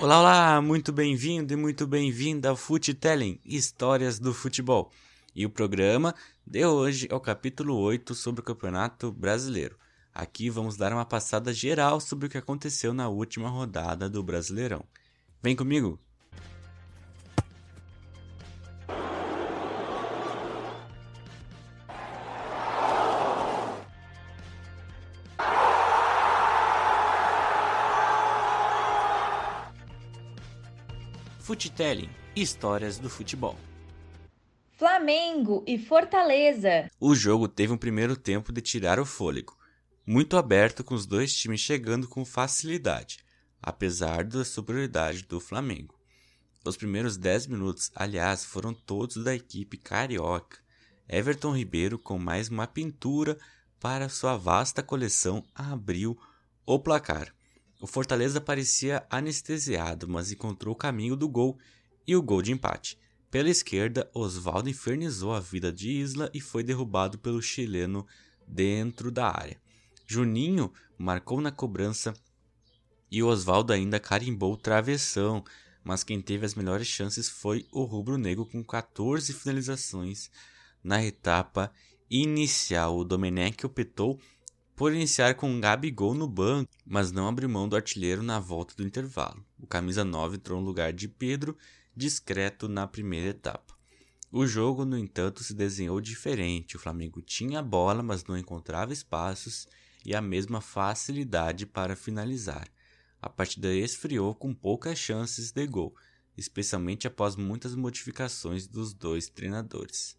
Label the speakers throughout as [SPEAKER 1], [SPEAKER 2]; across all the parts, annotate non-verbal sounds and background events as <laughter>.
[SPEAKER 1] Olá, olá, muito bem-vindo e muito bem-vinda ao Futelling, Histórias do Futebol. E o programa de hoje é o capítulo 8 sobre o Campeonato Brasileiro. Aqui vamos dar uma passada geral sobre o que aconteceu na última rodada do Brasileirão. Vem comigo! Futelling, histórias do futebol.
[SPEAKER 2] Flamengo e Fortaleza.
[SPEAKER 1] O jogo teve um primeiro tempo de tirar o fôlego, muito aberto com os dois times chegando com facilidade, apesar da superioridade do Flamengo. Os primeiros 10 minutos, aliás, foram todos da equipe carioca. Everton Ribeiro, com mais uma pintura para sua vasta coleção, abriu o placar. O Fortaleza parecia anestesiado, mas encontrou o caminho do gol e o gol de empate. Pela esquerda, Oswaldo infernizou a vida de Isla e foi derrubado pelo chileno dentro da área. Juninho marcou na cobrança e Oswaldo ainda carimbou o travessão, mas quem teve as melhores chances foi o rubro-negro com 14 finalizações na etapa inicial. O Domenech optou por iniciar com um Gabigol no banco, mas não abriu mão do artilheiro na volta do intervalo. O camisa 9 entrou no lugar de Pedro, discreto na primeira etapa. O jogo, no entanto, se desenhou diferente. O Flamengo tinha a bola, mas não encontrava espaços e a mesma facilidade para finalizar. A partida esfriou com poucas chances de gol, especialmente após muitas modificações dos dois treinadores.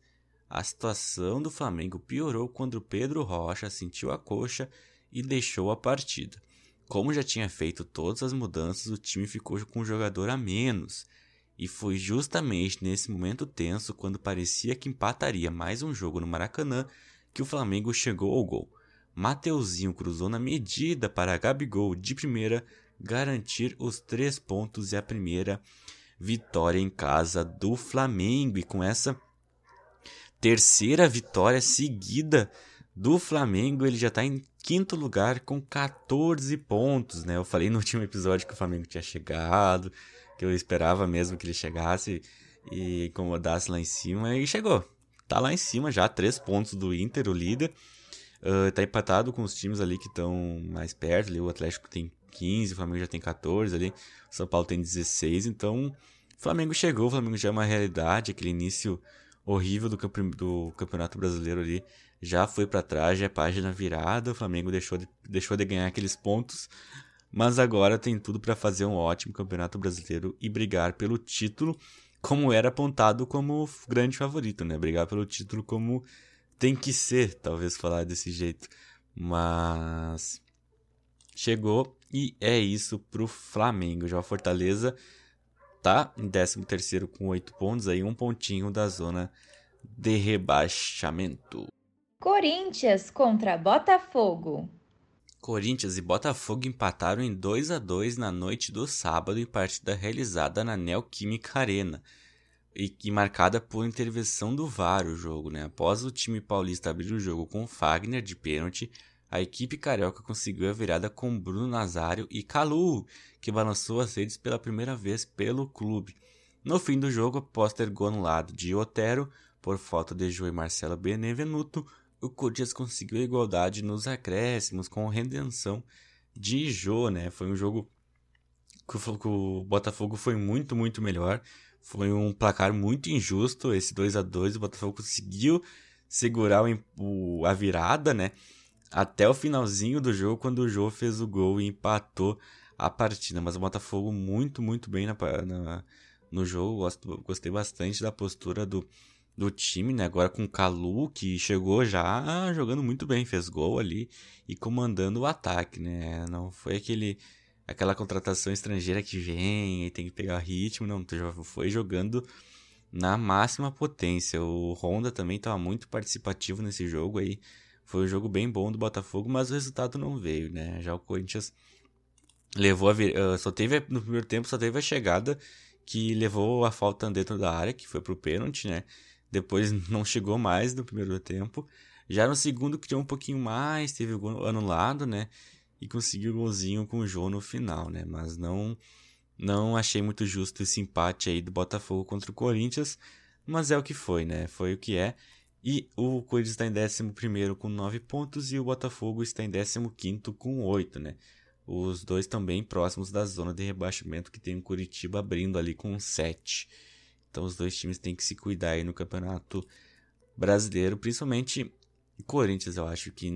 [SPEAKER 1] A situação do Flamengo piorou quando Pedro Rocha sentiu a coxa e deixou a partida. Como já tinha feito todas as mudanças, o time ficou com um jogador a menos. E foi justamente nesse momento tenso, quando parecia que empataria mais um jogo no Maracanã, que o Flamengo chegou ao gol. Mateuzinho cruzou na medida para Gabigol de primeira garantir os três pontos e a primeira vitória em casa do Flamengo. E com essa terceira vitória seguida do Flamengo. Ele já está em quinto lugar com 14 pontos, né? Eu falei no último episódio que o Flamengo tinha chegado, que eu esperava mesmo que ele chegasse e incomodasse lá em cima, e chegou. Tá lá em cima já, três pontos do Inter, o líder. Uh, tá empatado com os times ali que estão mais perto. Ali, o Atlético tem 15, o Flamengo já tem 14 ali, o São Paulo tem 16. Então, o Flamengo chegou, o Flamengo já é uma realidade. Aquele início horrível do, campe do Campeonato Brasileiro ali já foi para trás, já é página virada. O Flamengo deixou de, deixou de ganhar aqueles pontos, mas agora tem tudo para fazer um ótimo Campeonato Brasileiro e brigar pelo título, como era apontado como grande favorito, né? Brigar pelo título como tem que ser, talvez falar desse jeito. Mas chegou e é isso pro Flamengo. Já o Fortaleza tá em 13º com 8 pontos, aí um pontinho da zona de rebaixamento.
[SPEAKER 2] Corinthians contra Botafogo.
[SPEAKER 1] Corinthians e Botafogo empataram em 2 a 2 na noite do sábado em partida realizada na Neoquímica Arena e, e marcada por intervenção do VAR o jogo, né? Após o time paulista abrir o jogo com Fagner de pênalti, a equipe carioca conseguiu a virada com Bruno Nazário e Calu, que balançou as redes pela primeira vez pelo clube. No fim do jogo, após ter gol no lado de Otero, por falta de Jô e Marcelo Benevenuto, o Corinthians conseguiu a igualdade nos acréscimos com redenção de Jô, né? Foi um jogo que o Botafogo foi muito, muito melhor. Foi um placar muito injusto, esse 2 a 2 O Botafogo conseguiu segurar a virada, né? Até o finalzinho do jogo, quando o Jô fez o gol e empatou a partida. Mas o Botafogo muito, muito bem na, na no jogo. Gosto, gostei bastante da postura do, do time, né? Agora com o Calu, que chegou já jogando muito bem, fez gol ali e comandando o ataque, né? Não foi aquele aquela contratação estrangeira que vem e tem que pegar ritmo, não, foi jogando na máxima potência. O Honda também estava muito participativo nesse jogo aí, foi um jogo bem bom do Botafogo, mas o resultado não veio, né? Já o Corinthians levou a vir... uh, só teve no primeiro tempo só teve a chegada que levou a falta dentro da área, que foi pro pênalti, né? Depois <laughs> não chegou mais no primeiro tempo. Já no segundo criou um pouquinho mais, teve o gol anulado, né? E conseguiu o golzinho com o João no final, né? Mas não Não achei muito justo esse empate aí do Botafogo contra o Corinthians, mas é o que foi, né? Foi o que é. E o Corinthians está em 11 com 9 pontos e o Botafogo está em 15 com 8, né? Os dois também próximos da zona de rebaixamento que tem o Curitiba abrindo ali com 7. Então os dois times têm que se cuidar aí no campeonato brasileiro, principalmente o Corinthians, eu acho que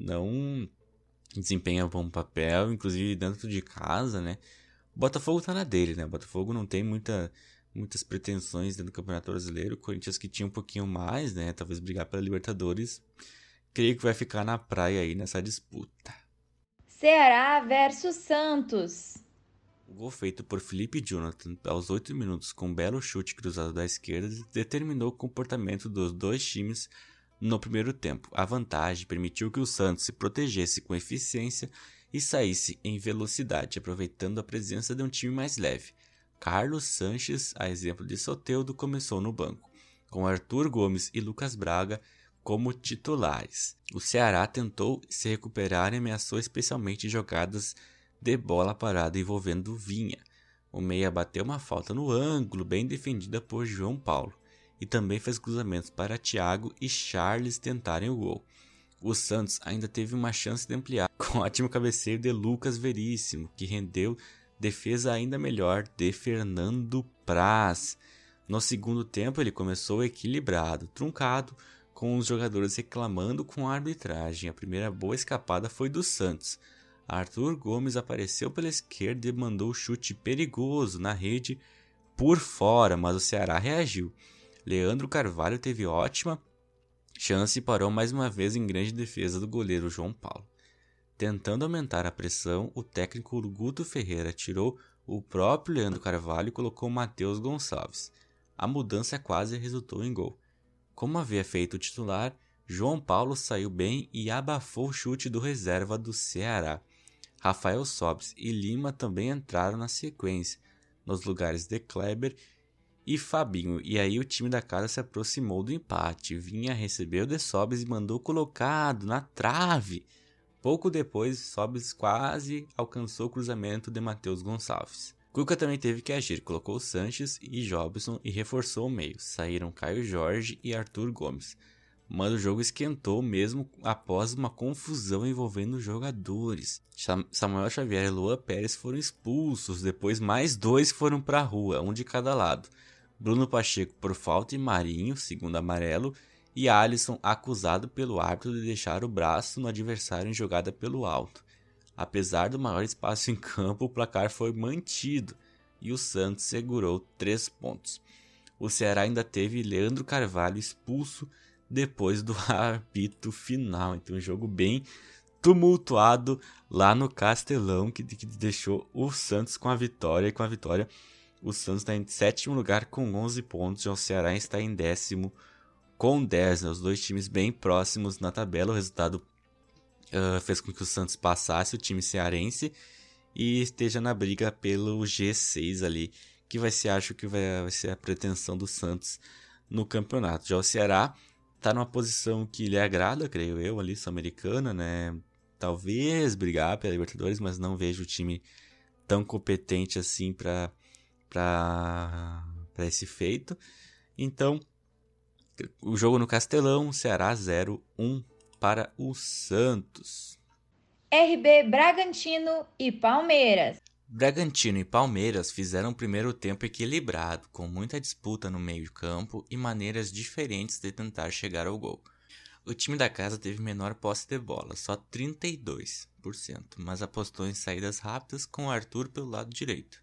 [SPEAKER 1] não desempenha bom papel, inclusive dentro de casa, né? O Botafogo tá na dele, né? O Botafogo não tem muita, muitas pretensões dentro do Campeonato Brasileiro. O Corinthians que tinha um pouquinho mais, né? Talvez brigar pela Libertadores. Creio que vai ficar na praia aí nessa disputa.
[SPEAKER 2] Ceará versus Santos.
[SPEAKER 1] O gol feito por Felipe Jonathan aos 8 minutos com um belo chute cruzado da esquerda determinou o comportamento dos dois times no primeiro tempo. A vantagem permitiu que o Santos se protegesse com eficiência e saísse em velocidade, aproveitando a presença de um time mais leve. Carlos Sanches, a exemplo de Soteudo, começou no banco, com Arthur Gomes e Lucas Braga como titulares. O Ceará tentou se recuperar e ameaçou especialmente jogadas de bola parada envolvendo Vinha. O meia bateu uma falta no ângulo, bem defendida por João Paulo, e também fez cruzamentos para Thiago e Charles tentarem o gol. O Santos ainda teve uma chance de ampliar <laughs> com o ótimo cabeceio de Lucas Veríssimo, que rendeu defesa ainda melhor de Fernando Praz. No segundo tempo, ele começou equilibrado, truncado, com os jogadores reclamando com a arbitragem. A primeira boa escapada foi do Santos, Arthur Gomes apareceu pela esquerda e mandou o chute perigoso na rede por fora, mas o Ceará reagiu. Leandro Carvalho teve ótima chance e parou mais uma vez em grande defesa do goleiro João Paulo. Tentando aumentar a pressão, o técnico Guto Ferreira tirou o próprio Leandro Carvalho e colocou Matheus Gonçalves. A mudança quase resultou em gol. Como havia feito o titular, João Paulo saiu bem e abafou o chute do reserva do Ceará. Rafael Sobes e Lima também entraram na sequência, nos lugares de Kleber e Fabinho, e aí o time da casa se aproximou do empate. Vinha recebeu de Sobes e mandou colocado na trave. Pouco depois, Sobes quase alcançou o cruzamento de Matheus Gonçalves. Cuca também teve que agir, colocou Sanches e Jobson e reforçou o meio. Saíram Caio Jorge e Arthur Gomes mas o jogo esquentou mesmo após uma confusão envolvendo jogadores. Samuel Xavier e Lua Pérez foram expulsos, depois mais dois foram para a rua, um de cada lado. Bruno Pacheco por falta e Marinho, segundo amarelo, e Alisson acusado pelo árbitro de deixar o braço no adversário em jogada pelo alto. Apesar do maior espaço em campo, o placar foi mantido e o Santos segurou três pontos. O Ceará ainda teve Leandro Carvalho expulso depois do <laughs> apito final. Então, um jogo bem tumultuado lá no Castelão, que, que deixou o Santos com a vitória. E com a vitória, o Santos está em sétimo lugar com 11 pontos, já o Ceará está em décimo com 10. Né? Os dois times bem próximos na tabela. O resultado uh, fez com que o Santos passasse o time cearense e esteja na briga pelo G6 ali, que vai ser, acho que vai, vai ser a pretensão do Santos no campeonato. Já o Ceará tá numa posição que lhe agrada, creio eu, ali, sul-americana, né? Talvez brigar pela Libertadores, mas não vejo o time tão competente assim para para esse feito. Então, o jogo no Castelão, Ceará 0-1 para o Santos.
[SPEAKER 2] RB Bragantino e Palmeiras.
[SPEAKER 1] Bragantino e Palmeiras fizeram um primeiro tempo equilibrado, com muita disputa no meio-campo e maneiras diferentes de tentar chegar ao gol. O time da casa teve menor posse de bola, só 32%, mas apostou em saídas rápidas com Arthur pelo lado direito.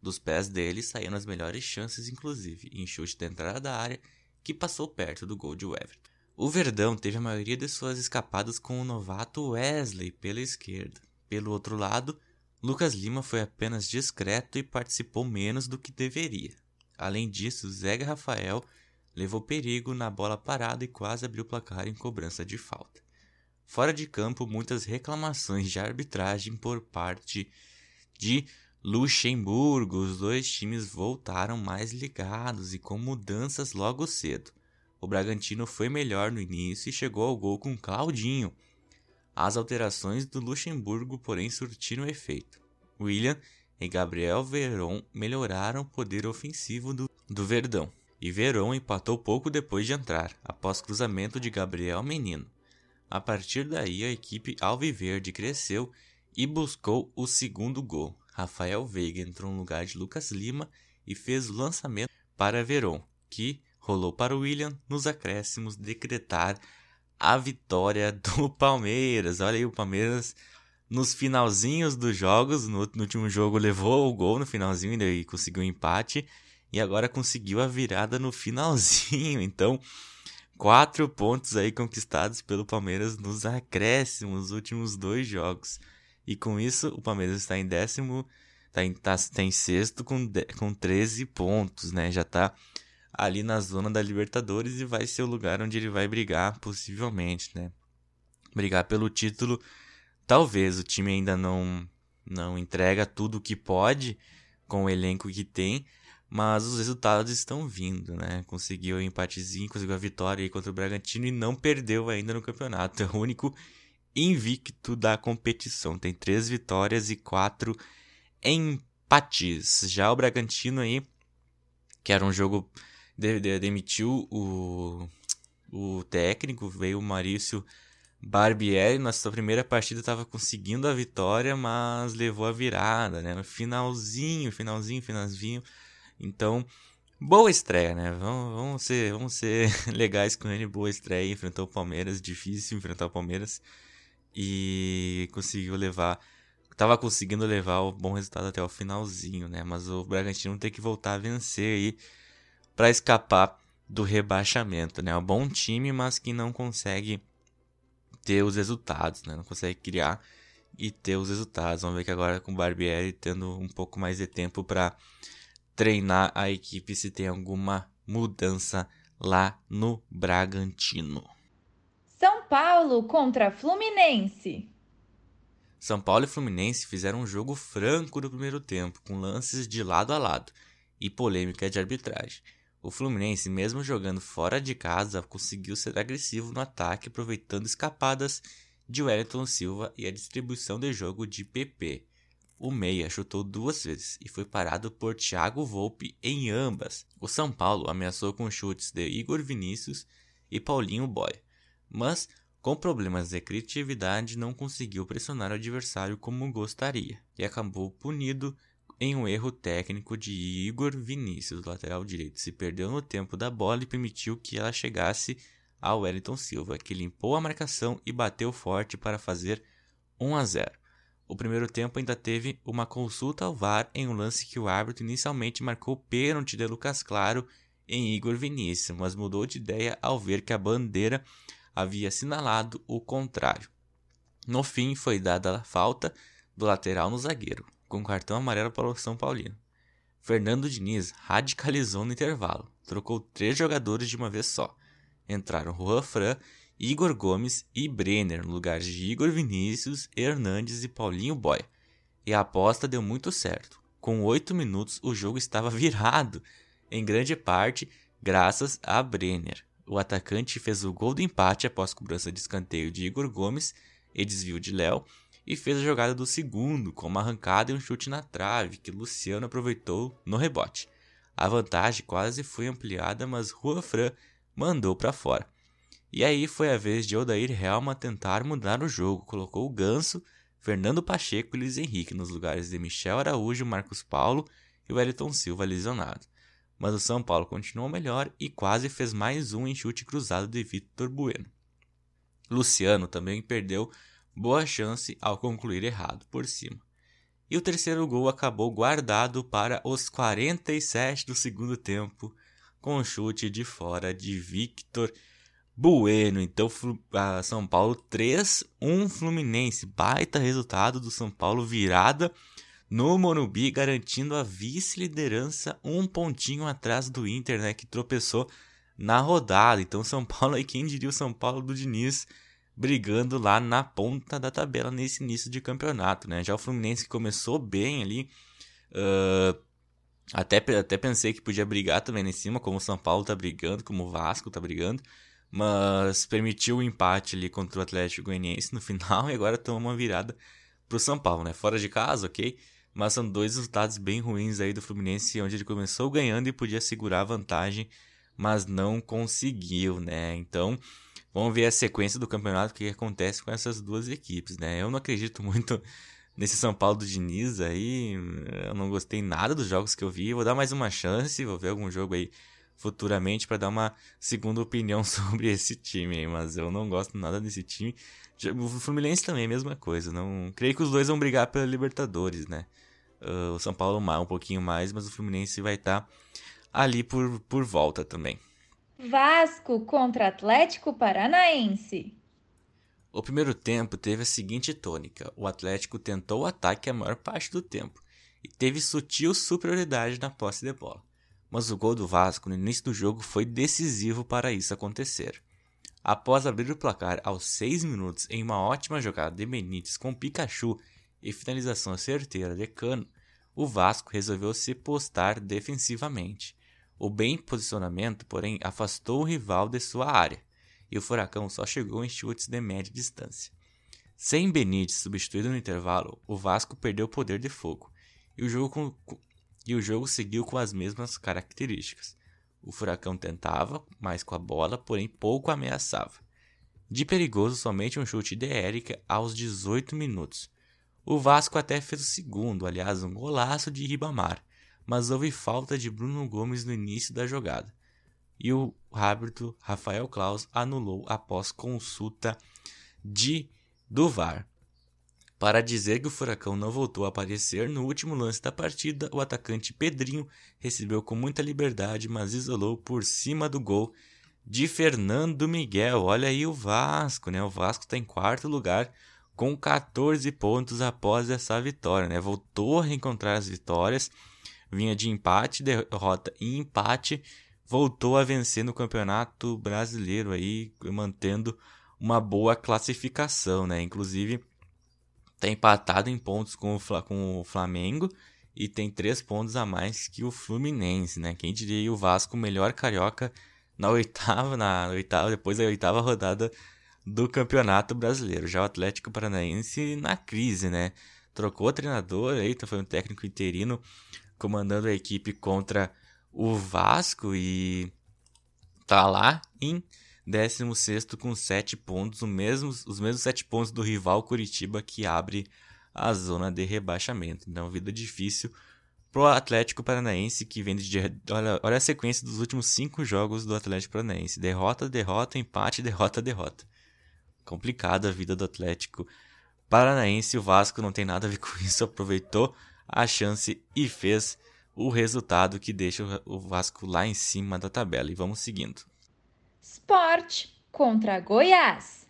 [SPEAKER 1] Dos pés dele saíram as melhores chances, inclusive, em chute da entrada da área, que passou perto do gol de Everton. O Verdão teve a maioria de suas escapadas com o novato Wesley pela esquerda. Pelo outro lado, Lucas Lima foi apenas discreto e participou menos do que deveria. Além disso, Zé Rafael levou perigo na bola parada e quase abriu o placar em cobrança de falta. Fora de campo, muitas reclamações de arbitragem por parte de Luxemburgo. Os dois times voltaram mais ligados e com mudanças logo cedo. O Bragantino foi melhor no início e chegou ao gol com Claudinho, as alterações do Luxemburgo, porém, surtiram efeito. William e Gabriel Veron melhoraram o poder ofensivo do, do Verdão. E Veron empatou pouco depois de entrar, após cruzamento de Gabriel Menino. A partir daí, a equipe alviverde cresceu e buscou o segundo gol. Rafael Veiga entrou no lugar de Lucas Lima e fez o lançamento para Veron, que rolou para o William nos acréscimos decretar a vitória do <laughs> Palmeiras. Olha aí o Palmeiras nos finalzinhos dos jogos, no, no último jogo levou o gol no finalzinho e conseguiu um empate e agora conseguiu a virada no finalzinho. Então, quatro pontos aí conquistados pelo Palmeiras nos acréscimos nos últimos dois jogos. E com isso, o Palmeiras está em décimo, está em, tá, tá em sexto com, de, com 13 pontos, né? Já está ali na zona da Libertadores e vai ser o lugar onde ele vai brigar, possivelmente, né? Brigar pelo título. Talvez o time ainda não, não entrega tudo o que pode com o elenco que tem, mas os resultados estão vindo, né? Conseguiu o um empatezinho, conseguiu a vitória aí contra o Bragantino e não perdeu ainda no campeonato. <laughs> É o único invicto da competição. Tem três vitórias e quatro empates. Já o Bragantino aí, que era um jogo. De, de, demitiu o, o técnico, veio o Maurício Barbieri. Na sua primeira partida estava conseguindo a vitória, mas levou a virada, né? No finalzinho, finalzinho, finalzinho então, boa estreia, né? Vamos, vamos, ser, vamos ser <laughs> legais com ele. Boa estreia. Enfrentou o Palmeiras. Difícil enfrentar o Palmeiras. E conseguiu levar. Tava conseguindo levar o bom resultado até o finalzinho, né? Mas o Bragantino tem que voltar a vencer aí para escapar do rebaixamento, né? É um bom time, mas que não consegue ter os resultados, né? Não consegue criar e ter os resultados. Vamos ver que agora com o Barbieri tendo um pouco mais de tempo para treinar a equipe se tem alguma mudança lá no Bragantino.
[SPEAKER 2] Paulo contra Fluminense.
[SPEAKER 1] São Paulo e Fluminense fizeram um jogo franco no primeiro tempo, com lances de lado a lado e polêmica de arbitragem. O Fluminense, mesmo jogando fora de casa, conseguiu ser agressivo no ataque, aproveitando escapadas de Wellington Silva e a distribuição de jogo de PP. O meia chutou duas vezes e foi parado por Thiago Volpe em ambas. O São Paulo ameaçou com chutes de Igor Vinícius e Paulinho Boy, mas com problemas de criatividade não conseguiu pressionar o adversário como gostaria e acabou punido em um erro técnico de Igor Vinícius, lateral direito. Se perdeu no tempo da bola e permitiu que ela chegasse ao Wellington Silva, que limpou a marcação e bateu forte para fazer 1 a 0. O primeiro tempo ainda teve uma consulta ao VAR em um lance que o árbitro inicialmente marcou pênalti de Lucas Claro em Igor Vinícius, mas mudou de ideia ao ver que a bandeira havia assinalado o contrário. No fim, foi dada a falta do lateral no zagueiro, com cartão amarelo para o São Paulino. Fernando Diniz radicalizou no intervalo, trocou três jogadores de uma vez só. Entraram Juan Fran Igor Gomes e Brenner no lugar de Igor Vinícius, Hernandes e Paulinho Boy. E a aposta deu muito certo. Com oito minutos, o jogo estava virado, em grande parte graças a Brenner. O atacante fez o gol do empate após cobrança de escanteio de Igor Gomes e desvio de Léo, e fez a jogada do segundo, com uma arrancada e um chute na trave, que Luciano aproveitou no rebote. A vantagem quase foi ampliada, mas Juan Fran mandou para fora. E aí foi a vez de Odair Helma tentar mudar o jogo, colocou o Ganso, Fernando Pacheco e Luiz Henrique nos lugares de Michel Araújo, Marcos Paulo e Wellington Silva lesionado. Mas o São Paulo continuou melhor e quase fez mais um em chute cruzado de Vitor Bueno. Luciano também perdeu boa chance ao concluir errado por cima. E o terceiro gol acabou guardado para os 47 do segundo tempo, com chute de fora de Victor Bueno. Então, São Paulo 3, 1 Fluminense. Baita resultado do São Paulo, virada no Morumbi, garantindo a vice-liderança, um pontinho atrás do Inter, né, que tropeçou na rodada. Então, São Paulo, aí quem diria o São Paulo do Diniz brigando lá na ponta da tabela nesse início de campeonato, né? Já o Fluminense começou bem ali, uh, até, até pensei que podia brigar também lá em cima, como o São Paulo tá brigando, como o Vasco tá brigando mas permitiu o empate ali contra o Atlético Goianiense no final <laughs> e agora toma uma virada pro São Paulo, né? Fora de casa, ok? Mas são dois resultados bem ruins aí do Fluminense, onde ele começou ganhando e podia segurar a vantagem, mas não conseguiu, né? Então, vamos ver a sequência do campeonato, o que acontece com essas duas equipes, né? Eu não acredito <laughs> muito nesse São Paulo do Diniz aí, eu não gostei nada dos jogos que eu vi, vou dar mais uma chance, vou ver algum jogo aí futuramente para dar uma segunda opinião <laughs> sobre esse time, mas eu não gosto nada desse time. O Fluminense também é a mesma coisa, não creio que os dois vão brigar pela Libertadores, né? Uh, o São Paulo um pouquinho mais, mas o Fluminense vai estar tá ali por, por volta também.
[SPEAKER 2] Vasco contra Atlético Paranaense.
[SPEAKER 1] O primeiro tempo teve a seguinte tônica: o Atlético tentou o ataque a maior parte do tempo e teve sutil superioridade na posse de bola mas o gol do Vasco no início do jogo foi decisivo para isso acontecer. Após abrir o placar aos 6 minutos em uma ótima jogada de Benítez com Pikachu e finalização certeira de Cano, o Vasco resolveu se postar defensivamente. O bem posicionamento, porém, afastou o rival de sua área, e o Furacão só chegou em chutes de média distância. Sem Benítez substituído no intervalo, o Vasco perdeu o poder de fogo, e o jogo e o jogo seguiu com as mesmas características. O Furacão tentava mais com a bola, porém pouco ameaçava. De perigoso, somente um chute de Érica aos 18 minutos. O Vasco até fez o segundo, aliás, um golaço de Ribamar, mas houve falta de Bruno Gomes no início da jogada. E o árbitro Rafael Claus anulou após consulta de do VAR. Para dizer que o Furacão não voltou a aparecer, no último lance da partida, o atacante Pedrinho recebeu com muita liberdade, mas isolou por cima do gol de Fernando Miguel. Olha aí o Vasco, né? O Vasco está em quarto lugar com 14 pontos após essa vitória, né? Voltou a reencontrar as vitórias, vinha de empate, derrota e empate, voltou a vencer no Campeonato Brasileiro aí, mantendo uma boa classificação, né? Inclusive Está empatado em pontos com o, com o Flamengo e tem três pontos a mais que o Fluminense, né? Quem diria o Vasco melhor carioca na oitava, na oitava, depois da oitava rodada do Campeonato Brasileiro. Já o Atlético Paranaense na crise, né? Trocou o treinador, eita, foi um técnico interino comandando a equipe contra o Vasco e tá lá em 16 com 7 pontos, os mesmos, os mesmos 7 pontos do rival Curitiba que abre a zona de rebaixamento. Então, vida difícil pro Atlético Paranaense que vem de. Olha, olha a sequência dos últimos 5 jogos do Atlético Paranaense: derrota, derrota, empate, <laughs> derrota, derrota. Complicada a vida do Atlético Paranaense. O Vasco não tem nada a ver com isso, aproveitou a chance e fez o resultado que deixa o Vasco lá em cima da tabela. E vamos seguindo.
[SPEAKER 2] Sport contra Goiás.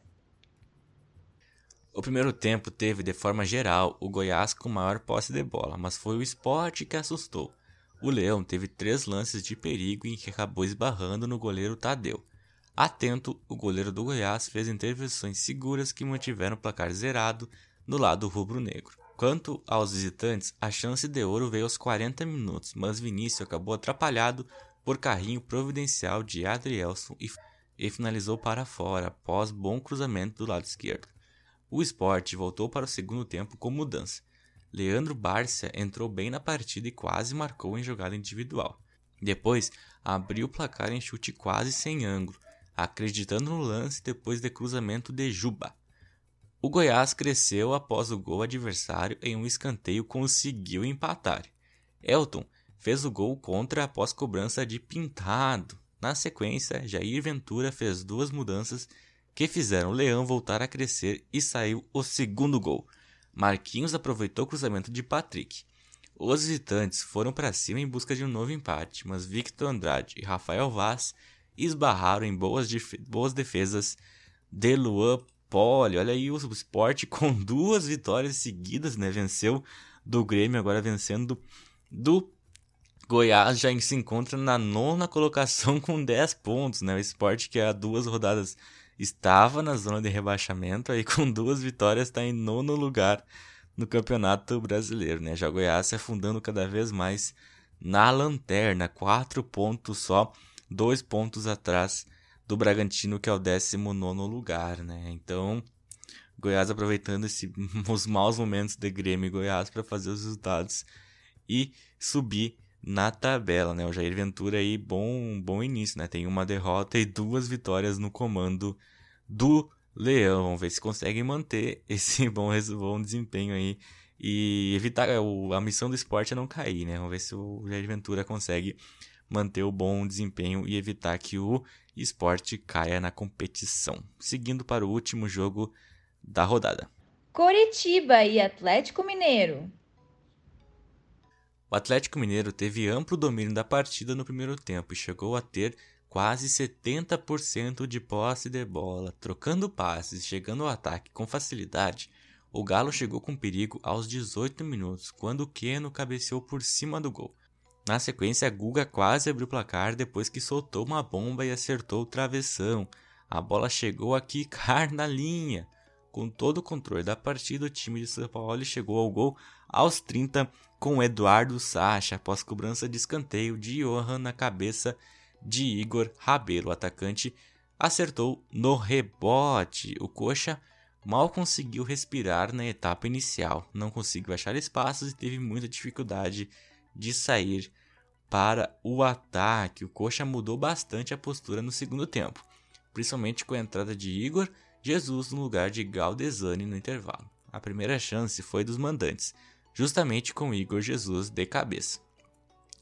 [SPEAKER 1] O primeiro tempo teve, de forma geral, o Goiás com maior posse de bola, mas foi o esporte que assustou. O Leão teve três lances de perigo em que acabou esbarrando no goleiro Tadeu. Atento, o goleiro do Goiás fez intervenções seguras que mantiveram o placar zerado no lado rubro-negro. Quanto aos visitantes, a chance de ouro veio aos 40 minutos, mas Vinícius acabou atrapalhado por carrinho providencial de Adrielson e, e finalizou para fora após bom cruzamento do lado esquerdo. O esporte voltou para o segundo tempo com mudança. Leandro Bárcia entrou bem na partida e quase marcou em jogada individual. Depois, abriu o placar em chute quase sem ângulo, acreditando no lance depois de cruzamento de Juba. O Goiás cresceu após o gol adversário em um escanteio conseguiu empatar. Elton fez o gol contra após cobrança de Pintado. Na sequência, Jair Ventura fez duas mudanças que fizeram o Leão voltar a crescer e saiu o segundo gol. Marquinhos aproveitou o cruzamento de Patrick. Os visitantes foram para cima em busca de um novo empate, mas Victor Andrade e Rafael Vaz esbarraram em boas, boas defesas de Luan Poli. Olha aí o esporte <laughs> com duas vitórias seguidas, né? Venceu do Grêmio, agora vencendo do Goiás já se encontra na nona colocação <laughs> com 10 pontos, né? O esporte que há duas rodadas estava na zona de rebaixamento, aí com duas vitórias está em nono lugar no Campeonato Brasileiro, né? Já o Goiás se afundando cada vez mais na lanterna, quatro pontos só, dois pontos atrás do Bragantino, que é o 19 lugar, né? Então, Goiás aproveitando esse, <laughs> os maus momentos de Grêmio e Goiás para fazer os resultados e subir na tabela, né? O Jair Ventura aí, bom, bom início, né? Tem uma derrota e duas vitórias no comando do Leão. Vamos ver se conseguem manter <laughs> esse bom, bom desempenho aí e evitar a missão do esporte é não cair, né? Vamos ver se o Jair Ventura consegue manter o bom desempenho e evitar que o esporte caia na competição. Seguindo para o último jogo da rodada.
[SPEAKER 2] Coritiba e Atlético Mineiro.
[SPEAKER 1] O Atlético Mineiro teve amplo domínio da partida no primeiro tempo e chegou a ter quase 70% de posse de bola, trocando passes e chegando ao ataque com facilidade. O Galo chegou com perigo aos 18 minutos, quando Keno cabeceou por cima do gol. Na sequência, Guga quase abriu o placar depois que soltou uma bomba e acertou o travessão. A bola chegou a quicar na linha. Com todo o controle da partida, o time de São Paulo chegou ao gol aos 30 com Eduardo Sacha após cobrança de escanteio de Johan na cabeça de Igor Rabelo. O atacante acertou no rebote. O Coxa mal conseguiu respirar na etapa inicial, não conseguiu achar espaços e teve muita dificuldade de sair para o ataque. O Coxa mudou bastante a postura no segundo tempo, principalmente com a entrada de Igor Jesus no lugar de Galdesani no intervalo. A primeira chance foi dos mandantes, justamente com Igor Jesus de cabeça.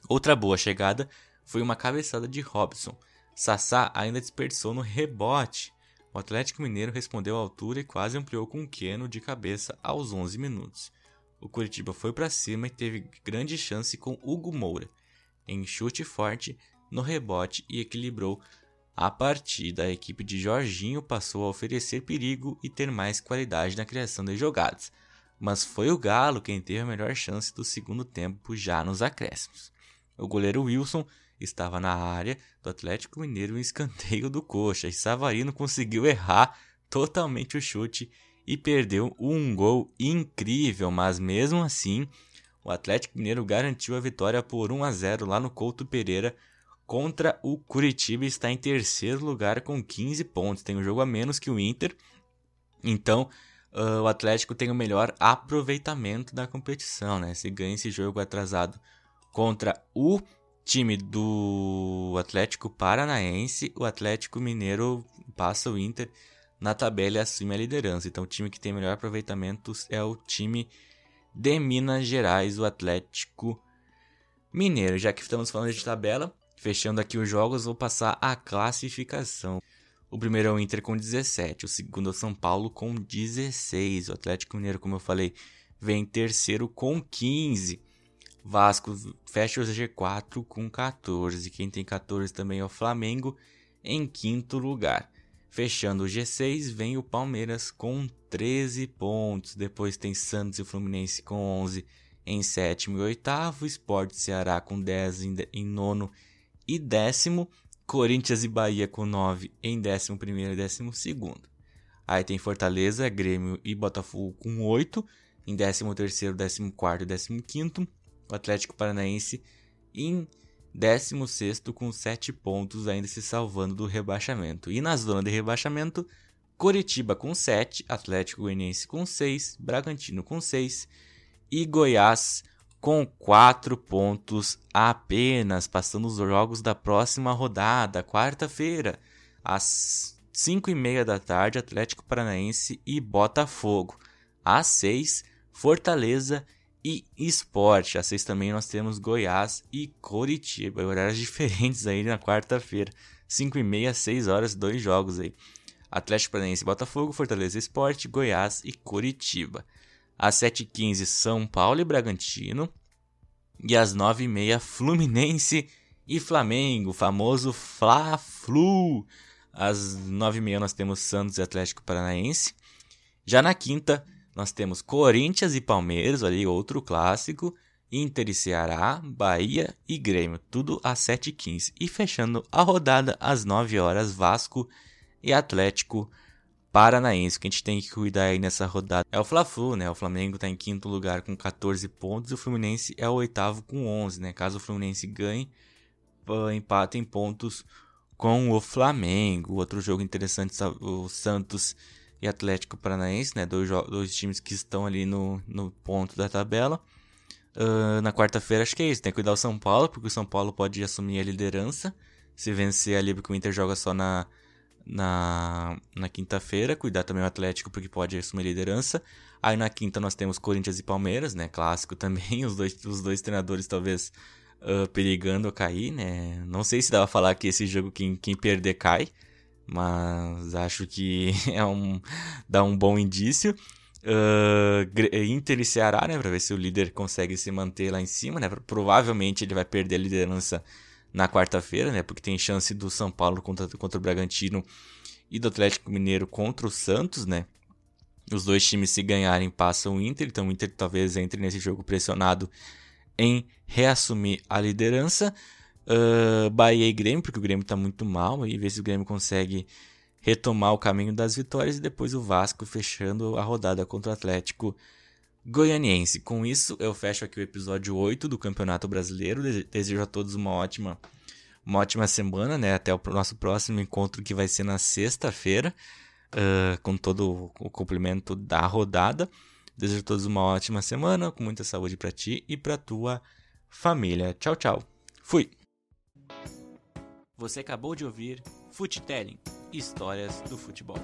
[SPEAKER 1] Outra boa chegada foi uma cabeçada de Robson. Sassá ainda desperdiçou no rebote. O Atlético Mineiro respondeu à altura e quase ampliou com Keno de cabeça aos 11 minutos. O Curitiba foi para cima e teve grande chance com Hugo Moura, em chute forte no rebote e equilibrou a partida. A equipe de Jorginho passou a oferecer perigo e ter mais qualidade na criação de jogadas, mas foi o Galo quem teve a melhor chance do segundo tempo já nos acréscimos. O goleiro Wilson estava na área do Atlético Mineiro em escanteio do Coxa e Savarino conseguiu errar totalmente o chute e perdeu um gol incrível, mas mesmo assim, o Atlético Mineiro garantiu a vitória por 1 a 0 lá no Couto Pereira contra o Curitiba está em terceiro lugar com 15 pontos. Tem um jogo a menos que o Inter. Então, uh, o Atlético tem o melhor aproveitamento da competição, né? Se ganha esse jogo atrasado contra o time do Atlético Paranaense, o Atlético Mineiro passa o Inter na tabela e assume a liderança. Então, o time que tem melhor aproveitamento é o time de Minas Gerais, o Atlético Mineiro. Já que estamos falando de tabela, fechando aqui os jogos, vou passar a classificação. O primeiro é o Inter com 17, o segundo é o São Paulo com 16. O Atlético Mineiro, como eu falei, vem em terceiro com 15. Vasco fecha o G4 com 14. Quem tem 14 também é o Flamengo em quinto lugar. Fechando o G6 vem o Palmeiras com 13 pontos. Depois tem Santos e Fluminense com 11 em sétimo e oitavo. Sport Ceará com 10 em nono e décimo. Corinthians e Bahia com 9 em décimo primeiro e décimo segundo. Aí tem Fortaleza, Grêmio e Botafogo com 8 em décimo terceiro, décimo quarto e décimo quinto o Atlético Paranaense em 16 com 7 pontos, ainda se salvando do rebaixamento. E na zona de rebaixamento, Coritiba com 7, Atlético Goianiense com 6, Bragantino com 6 e Goiás com 4 pontos apenas, passando os jogos da próxima rodada, quarta-feira, às 5 e meia da tarde, Atlético Paranaense e Botafogo. Às 6, Fortaleza e esporte. Às seis também nós temos Goiás e Coritiba. Horários diferentes aí na quarta-feira. 5 e meia, 6 horas, dois jogos aí. Atlético Paranaense Botafogo, Fortaleza Esporte, Goiás e Coritiba. Às 7h15, São Paulo e Bragantino. E às 9h30, Fluminense e Flamengo, famoso Fla-Flu. Às 9h30 nós temos Santos e Atlético Paranaense. Já na quinta, nós temos Corinthians e Palmeiras, ali outro clássico, Inter e Ceará, Bahia e Grêmio, tudo às 7h15. E fechando a rodada às 9 horas, Vasco e Atlético Paranaense. O que a gente tem que cuidar aí nessa rodada é o Fla-Flu, né? O Flamengo está em quinto lugar com 14 pontos o Fluminense é o oitavo com 11, né? Caso o Fluminense ganhe, empate em pontos com o Flamengo. Outro jogo interessante, o Santos e Atlético Paranaense, né? Dois, dois times que estão ali no, no ponto da tabela. Uh, na quarta-feira, acho que é isso. Tem que cuidar o São Paulo, porque o São Paulo pode assumir a liderança. Se vencer ali, porque o Inter joga só na, na, na quinta-feira. Cuidar também o Atlético, porque pode assumir a liderança. Aí na quinta nós temos Corinthians e Palmeiras, né? Clássico <laughs> também. Os dois, os dois treinadores talvez uh, perigando cair, né? Não sei se dá pra falar que esse jogo quem, quem perder cai. Mas acho que <laughs> é um, dá um bom indício. Uh, Inter e Ceará, né? Pra ver se o líder consegue se manter lá em cima, né? Provavelmente ele vai perder a liderança na quarta-feira, né? Porque tem chance do São Paulo contra, contra o Bragantino e do Atlético Mineiro contra o Santos, né? Os dois times, se ganharem, passam o Inter. Então o Inter talvez entre nesse jogo pressionado em reassumir a liderança. Uh, Bahia e Grêmio, porque o Grêmio está muito mal, e ver se o Grêmio consegue retomar o caminho das vitórias. E depois o Vasco fechando a rodada contra o Atlético Goianiense. Com isso, eu fecho aqui o episódio 8 do Campeonato Brasileiro. Desejo a todos uma ótima, uma ótima semana, né? Até o nosso próximo encontro que vai ser na sexta-feira, uh, com todo o complemento da rodada. Desejo a todos uma ótima semana, com muita saúde para ti e para tua família. Tchau, tchau. Fui. Você acabou de ouvir Futelling Histórias do Futebol.